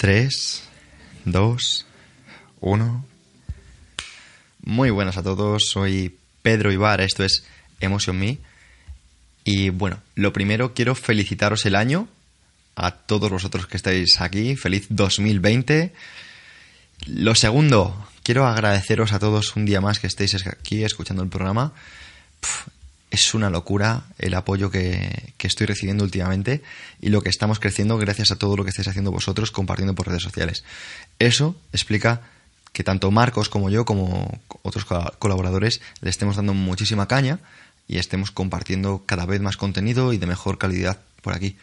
3, 2, 1. Muy buenas a todos, soy Pedro Ibar, esto es Emotion Me. Y bueno, lo primero quiero felicitaros el año a todos vosotros que estáis aquí. Feliz 2020. Lo segundo, quiero agradeceros a todos un día más que estéis aquí escuchando el programa. Es una locura el apoyo que, que, estoy recibiendo últimamente y lo que estamos creciendo gracias a todo lo que estáis haciendo vosotros compartiendo por redes sociales. Eso explica que tanto Marcos como yo, como otros colaboradores, le estemos dando muchísima caña y estemos compartiendo cada vez más contenido y de mejor calidad por aquí.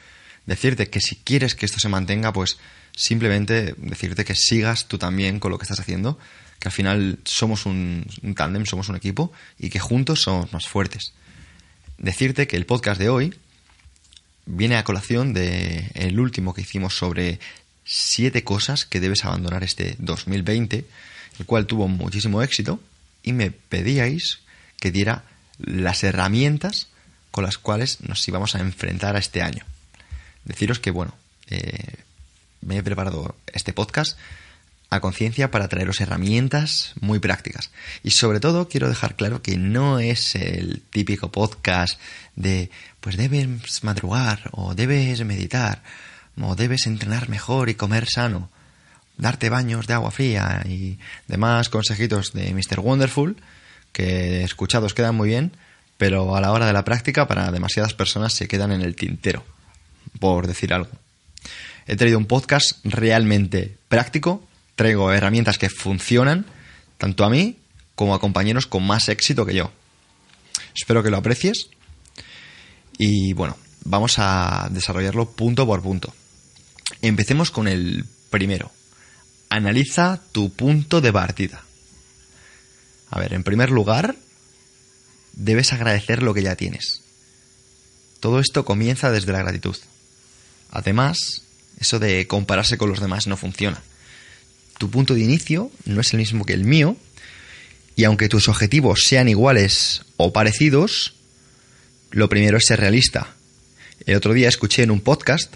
Decirte que si quieres que esto se mantenga, pues simplemente decirte que sigas tú también con lo que estás haciendo, que al final somos un, tándem, somos un equipo y que juntos somos más fuertes. Decirte que el podcast de hoy viene a colación de el último que hicimos sobre siete cosas que debes abandonar este 2020, el cual tuvo muchísimo éxito y me pedíais que diera las herramientas con las cuales nos íbamos a enfrentar a este año. Deciros que, bueno, eh, me he preparado este podcast a conciencia para traeros herramientas muy prácticas. Y sobre todo quiero dejar claro que no es el típico podcast de pues debes madrugar o debes meditar o debes entrenar mejor y comer sano, darte baños de agua fría y demás consejitos de Mr. Wonderful que escuchados quedan muy bien, pero a la hora de la práctica para demasiadas personas se quedan en el tintero, por decir algo. He traído un podcast realmente práctico, traigo herramientas que funcionan, tanto a mí como a compañeros con más éxito que yo. Espero que lo aprecies y bueno, vamos a desarrollarlo punto por punto. Empecemos con el primero. Analiza tu punto de partida. A ver, en primer lugar, debes agradecer lo que ya tienes. Todo esto comienza desde la gratitud. Además, eso de compararse con los demás no funciona. Tu punto de inicio no es el mismo que el mío, y aunque tus objetivos sean iguales o parecidos, lo primero es ser realista. El otro día escuché en un podcast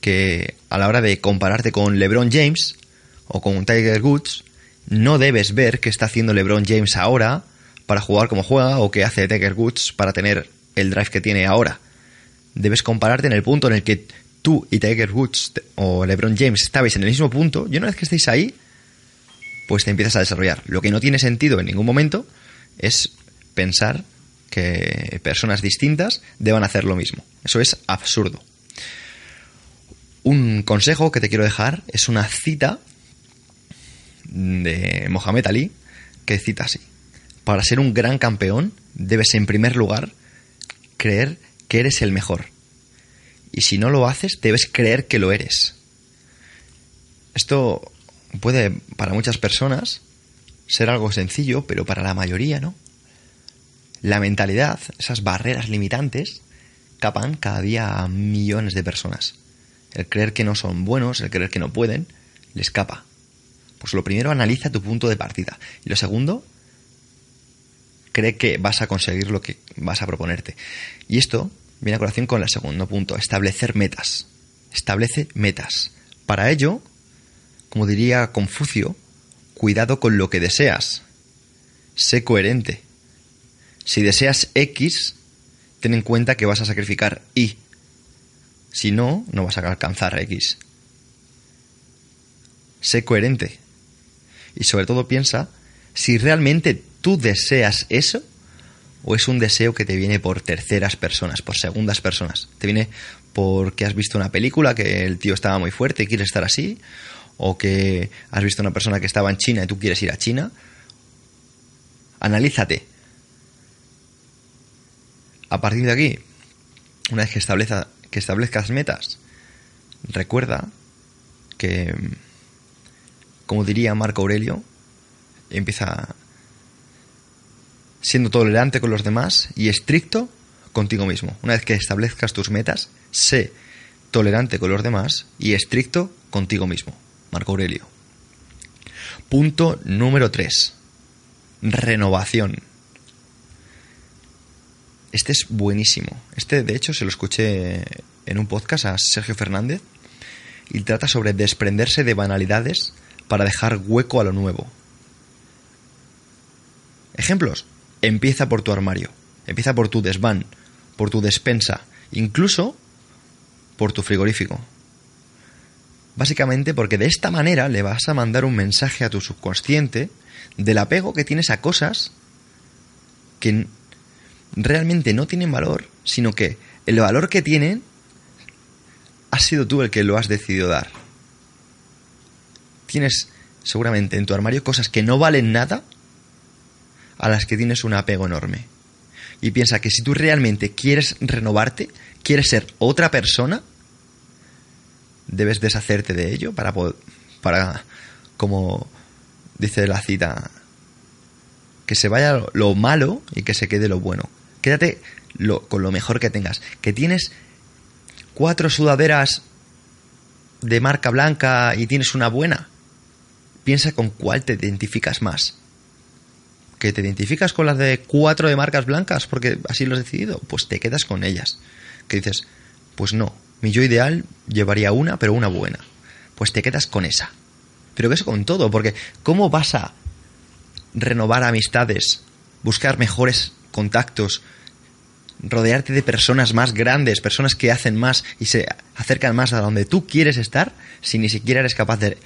que a la hora de compararte con LeBron James o con Tiger Woods, no debes ver qué está haciendo LeBron James ahora para jugar como juega o qué hace Tiger Woods para tener el drive que tiene ahora. Debes compararte en el punto en el que tú y Tiger Woods o LeBron James estabais en el mismo punto y una vez que estéis ahí, pues te empiezas a desarrollar. Lo que no tiene sentido en ningún momento es pensar que personas distintas deban hacer lo mismo. Eso es absurdo. Un consejo que te quiero dejar es una cita de Mohamed Ali que cita así. Para ser un gran campeón debes en primer lugar creer que eres el mejor. Y si no lo haces, debes creer que lo eres. Esto puede para muchas personas ser algo sencillo, pero para la mayoría no. La mentalidad, esas barreras limitantes, capan cada día a millones de personas. El creer que no son buenos, el creer que no pueden, le escapa. Pues lo primero, analiza tu punto de partida. Y lo segundo, cree que vas a conseguir lo que vas a proponerte. Y esto viene a colación con el segundo punto, establecer metas. Establece metas. Para ello, como diría Confucio, cuidado con lo que deseas. Sé coherente. Si deseas X, ten en cuenta que vas a sacrificar Y si no, no vas a alcanzar X. Sé coherente. Y sobre todo piensa si realmente tú deseas eso o es un deseo que te viene por terceras personas, por segundas personas. Te viene porque has visto una película que el tío estaba muy fuerte y quieres estar así, o que has visto una persona que estaba en China y tú quieres ir a China. Analízate. A partir de aquí, una vez que estableza, que establezcas metas, recuerda que, como diría Marco Aurelio, empieza siendo tolerante con los demás y estricto contigo mismo. Una vez que establezcas tus metas, sé tolerante con los demás y estricto contigo mismo. Marco Aurelio. Punto número 3. Renovación. Este es buenísimo. Este, de hecho, se lo escuché en un podcast a Sergio Fernández y trata sobre desprenderse de banalidades para dejar hueco a lo nuevo. Ejemplos. Empieza por tu armario, empieza por tu desván, por tu despensa, incluso por tu frigorífico. Básicamente porque de esta manera le vas a mandar un mensaje a tu subconsciente del apego que tienes a cosas que realmente no tienen valor, sino que el valor que tienen has sido tú el que lo has decidido dar. Tienes seguramente en tu armario cosas que no valen nada a las que tienes un apego enorme. Y piensa que si tú realmente quieres renovarte, quieres ser otra persona, debes deshacerte de ello para para como dice la cita que se vaya lo malo y que se quede lo bueno. Quédate con lo mejor que tengas. Que tienes cuatro sudaderas de marca blanca y tienes una buena. Piensa con cuál te identificas más. ¿Que te identificas con las de cuatro de marcas blancas porque así lo has decidido? Pues te quedas con ellas. Que dices, pues no, mi yo ideal llevaría una, pero una buena. Pues te quedas con esa. Pero que eso con todo, porque ¿cómo vas a renovar amistades, buscar mejores contactos, rodearte de personas más grandes, personas que hacen más y se acercan más a donde tú quieres estar, si ni siquiera eres capaz de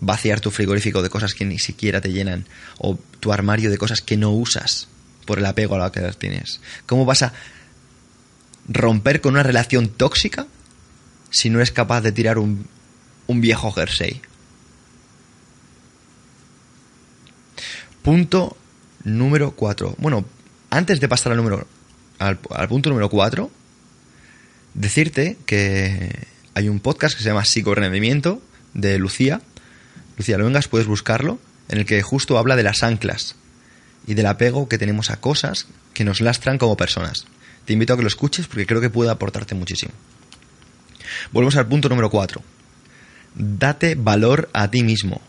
vaciar tu frigorífico de cosas que ni siquiera te llenan, o tu armario de cosas que no usas por el apego a lo que tienes. ¿Cómo vas a romper con una relación tóxica si no eres capaz de tirar un, un viejo jersey? Punto número 4. Bueno, antes de pasar al número al, punto número 4, decirte que hay un podcast que se llama Psicorrendimiento de Lucía. Lucía Luengas, puedes buscarlo, en el que justo habla de las anclas y del apego que tenemos a cosas que nos lastran como personas. Te invito a que lo escuches porque creo que puede aportarte muchísimo. Volvemos al punto número 4. Date valor a ti mismo.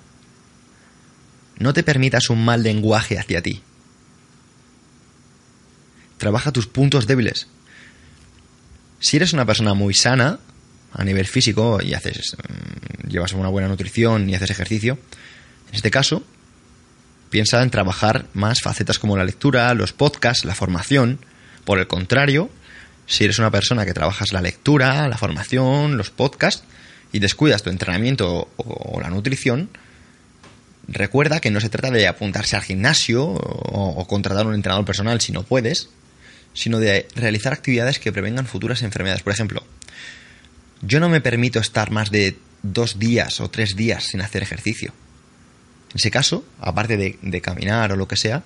No te permitas un mal lenguaje hacia ti. Trabaja tus puntos débiles. Si eres una persona muy sana a nivel físico y haces mm, llevas una buena nutrición y haces ejercicio, en este caso piensa en trabajar más facetas como la lectura, los podcasts, la formación. Por el contrario, si eres una persona que trabajas la lectura, la formación, los podcasts y descuidas tu entrenamiento o la nutrición, recuerda que no se trata de apuntarse al gimnasio o, o contratar un entrenador personal si no puedes, sino de realizar actividades que prevengan futuras enfermedades. Por ejemplo, yo no me permito estar más de dos días o tres días sin hacer ejercicio. En ese caso, aparte de, caminar o lo que sea,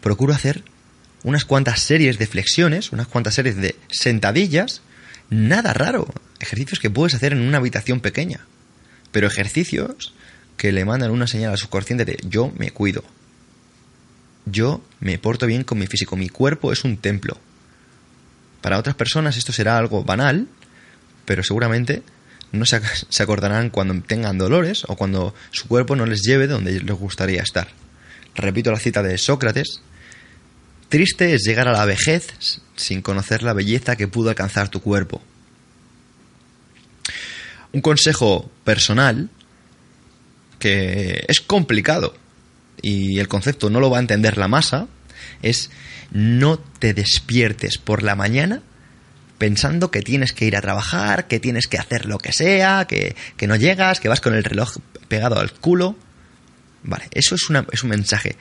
procuro hacer unas cuantas series de flexiones, unas cuantas series de sentadillas, nada raro, ejercicios que puedes hacer en una habitación pequeña, pero ejercicios que le mandan una señal a su subconsciente de yo me cuido, yo me porto bien con mi físico, mi cuerpo es un templo. Para otras personas esto será algo banal, pero seguramente no se, acordarán cuando tengan dolores o cuando su cuerpo no les lleve donde les gustaría estar. Repito la cita de Sócrates, triste es llegar a la vejez sin conocer la belleza que pudo alcanzar tu cuerpo. Un consejo personal que es complicado, y el concepto no lo va a entender la masa, es no te despiertes por la mañana pensando que tienes que ir a trabajar, que tienes que hacer lo que sea, que, no llegas, que vas con el reloj pegado al culo. Vale, eso es, una, es un mensaje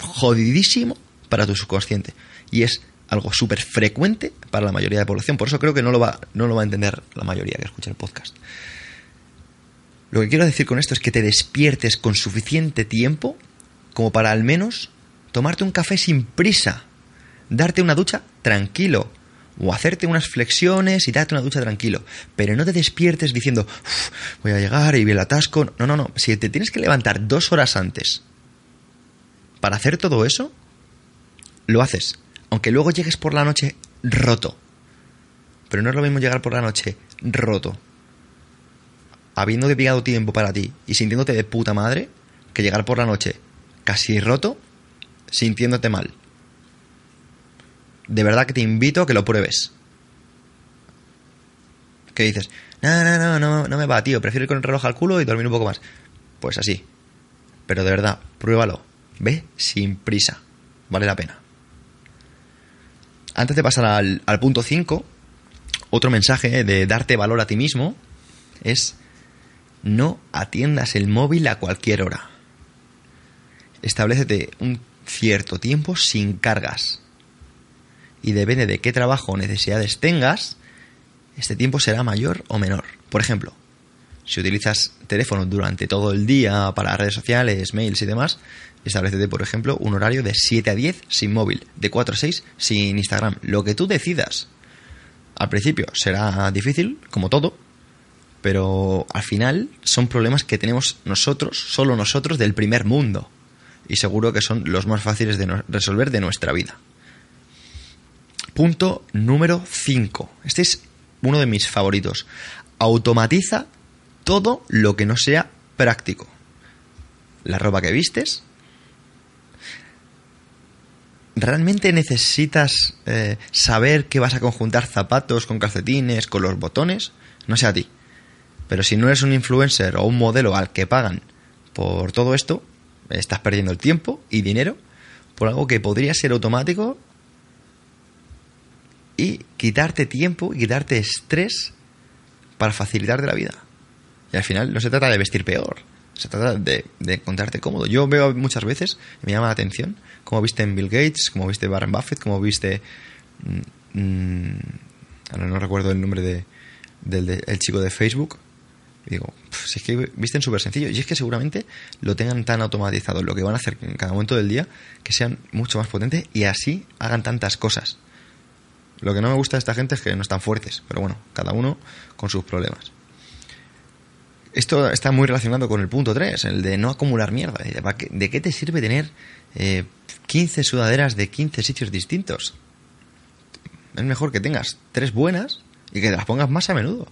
jodidísimo para tu subconsciente. Y es algo súper frecuente para la mayoría de la población. Por eso creo que no lo, va, no lo va a entender la mayoría que escucha el podcast. Lo que quiero decir con esto es que te despiertes con suficiente tiempo como para al menos tomarte un café sin prisa, darte una ducha tranquilo, o hacerte unas flexiones y darte una ducha tranquilo. Pero no te despiertes diciendo, voy a llegar y vi el atasco. No, no, no. Si te tienes que levantar dos horas antes para hacer todo eso, lo haces. Aunque luego llegues por la noche roto. Pero no es lo mismo llegar por la noche roto habiendo dedicado tiempo para ti y sintiéndote de puta madre, que llegar por la noche casi roto, sintiéndote mal. De verdad que te invito a que lo pruebes. Que dices, no, no, no, no, no me va, tío, prefiero ir con el reloj al culo y dormir un poco más. Pues así. Pero de verdad, pruébalo. Ve sin prisa. Vale la pena. Antes de pasar al, al punto 5, otro mensaje de darte valor a ti mismo es no atiendas el móvil a cualquier hora. Establecete un cierto tiempo sin cargas. Y depende de qué trabajo o necesidades tengas, este tiempo será mayor o menor. Por ejemplo, si utilizas teléfono durante todo el día para redes sociales, mails y demás, establecete, por ejemplo, un horario de 7 a 10 sin móvil, de 4 a 6 sin Instagram, lo que tú decidas. Al principio será difícil, como todo, pero al final son problemas que tenemos nosotros, solo nosotros, del primer mundo. Y seguro que son los más fáciles de resolver de nuestra vida. Punto número 5. Este es uno de mis favoritos. Automatiza todo lo que no sea práctico. La ropa que vistes. ¿Realmente necesitas eh, saber que vas a conjuntar zapatos con calcetines, con los botones? No sé a ti. Pero si no eres un influencer o un modelo al que pagan por todo esto, estás perdiendo el tiempo y dinero por algo que podría ser automático y quitarte tiempo y quitarte estrés para facilitarte la vida. Y al final no se trata de vestir peor, se trata de, encontrarte cómodo. Yo veo muchas veces, me llama la atención, cómo viste en Bill Gates, cómo viste Warren Buffett, cómo viste... Mm, mm, ahora no recuerdo el nombre de, del chico de Facebook. digo, si es que visten súper sencillo. Y es que seguramente lo tengan tan automatizado, lo que van a hacer en cada momento del día, que sean mucho más potentes y así hagan tantas cosas. Lo que no me gusta de esta gente es que no están fuertes, pero bueno, cada uno con sus problemas. Esto está muy relacionado con el punto 3, el de no acumular mierda. ¿De qué te sirve tener 15 eh, sudaderas de 15 sitios distintos? Es mejor que tengas tres buenas y que te las pongas más a menudo.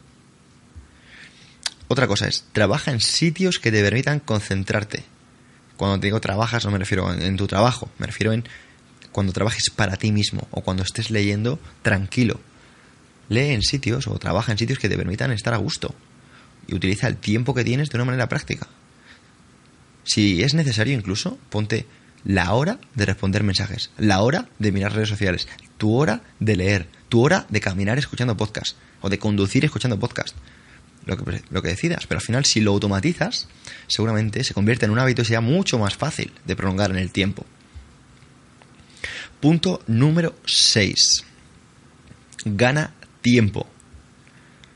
Otra cosa es, trabaja en sitios que te permitan concentrarte. Cuando te digo trabajas no me refiero en tu trabajo, me refiero en cuando trabajes para ti mismo o cuando estés leyendo tranquilo. Lee en sitios o trabaja en sitios que te permitan estar a gusto y utiliza el tiempo que tienes de una manera práctica. Si es necesario incluso, ponte la hora de responder mensajes, la hora de mirar redes sociales, tu hora de leer, tu hora de caminar escuchando podcast o de conducir escuchando podcast. Lo que, lo que decidas, pero al final si lo automatizas, seguramente se convierte en un hábito y sea mucho más fácil de prolongar en el tiempo. Punto número 6. Gana tiempo.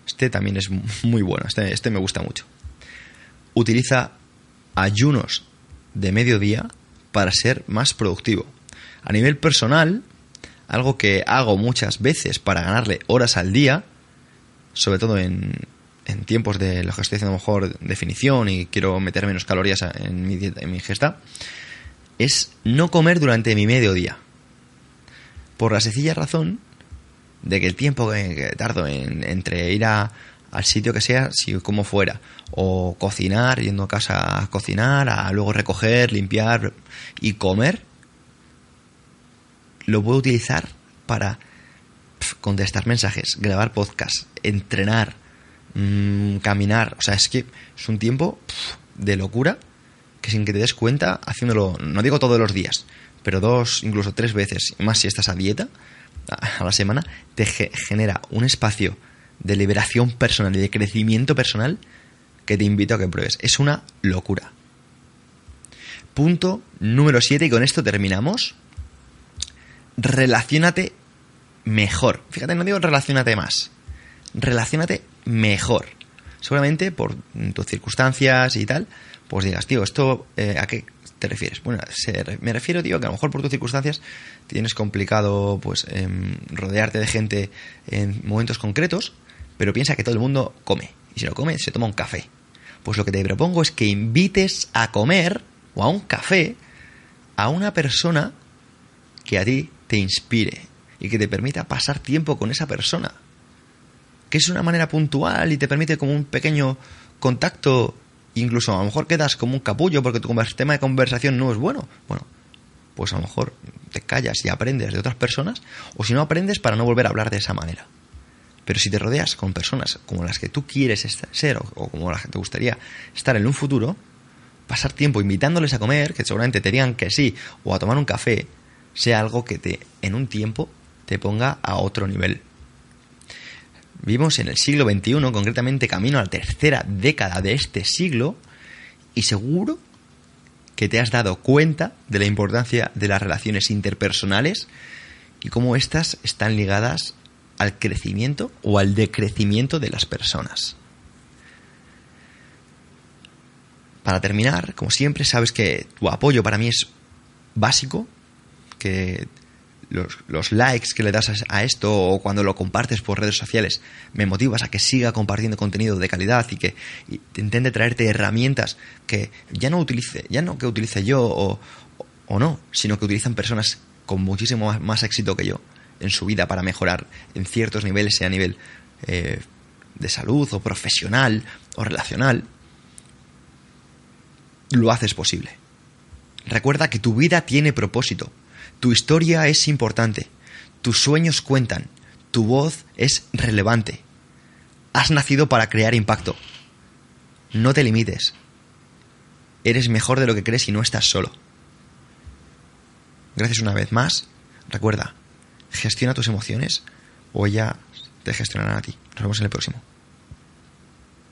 Este también es muy bueno, este, este me gusta mucho. Utiliza ayunos de mediodía para ser más productivo. A nivel personal, algo que hago muchas veces para ganarle horas al día, sobre todo en, tiempos de lo que estoy haciendo mejor definición y quiero meter menos calorías en mi, en mi ingesta, es no comer durante mi mediodía por la sencilla razón de que el tiempo que, tardo en, entre ir a, al sitio que sea, si como fuera, o cocinar, yendo a casa a cocinar, a luego recoger, limpiar y comer, lo puedo utilizar para contestar mensajes, grabar podcast, entrenar, mm, caminar. O sea, es que es un tiempo de locura que sin que te des cuenta, haciéndolo, no digo todos los días, pero dos, incluso tres veces, más si estás a dieta, a la semana, te genera un espacio de liberación personal y de crecimiento personal que te invito a que pruebes. Es una locura. Punto número 7 y con esto terminamos. Relaciónate mejor. Fíjate, no digo relaciónate más. Relaciónate mejor. Seguramente por tus circunstancias y tal, pues digas, tío, esto eh, a qué te refieres? Bueno, me refiero, tío, que a lo mejor por tus circunstancias tienes complicado pues em, rodearte de gente en momentos concretos, pero piensa que todo el mundo come. Y si no come, se toma un café. Pues lo que te propongo es que invites a comer o a un café a una persona que a ti te inspire y que te permita pasar tiempo con esa persona. Que es una manera puntual y te permite como un pequeño contacto Incluso a lo mejor quedas como un capullo porque tu tema de conversación no es bueno. Bueno, pues a lo mejor te callas y aprendes de otras personas, o si no aprendes para no volver a hablar de esa manera. Pero si te rodeas con personas como las que tú quieres ser o, como las que te gustaría estar en un futuro, pasar tiempo invitándoles a comer, que seguramente te digan que sí, o a tomar un café, sea algo que te, en un tiempo, te ponga a otro nivel. Vivimos en el siglo XXI, concretamente camino a la tercera década de este siglo, y seguro que te has dado cuenta de la importancia de las relaciones interpersonales y cómo éstas están ligadas al crecimiento o al decrecimiento de las personas. Para terminar, como siempre, sabes que tu apoyo para mí es básico, que los, likes que le das a, esto o cuando lo compartes por redes sociales me motivas a que siga compartiendo contenido de calidad y que intente traerte herramientas que ya no utilice, ya no que utilice yo o, no, sino que utilizan personas con muchísimo más éxito que yo en su vida para mejorar en ciertos niveles, sea a nivel eh, de salud o profesional o relacional, lo haces posible. Recuerda que tu vida tiene propósito, tu historia es importante, tus sueños cuentan, tu voz es relevante. Has nacido para crear impacto. No te limites. Eres mejor de lo que crees y no estás solo. Gracias una vez más. Recuerda, gestiona tus emociones o ella te gestionará a ti. Nos vemos en el próximo.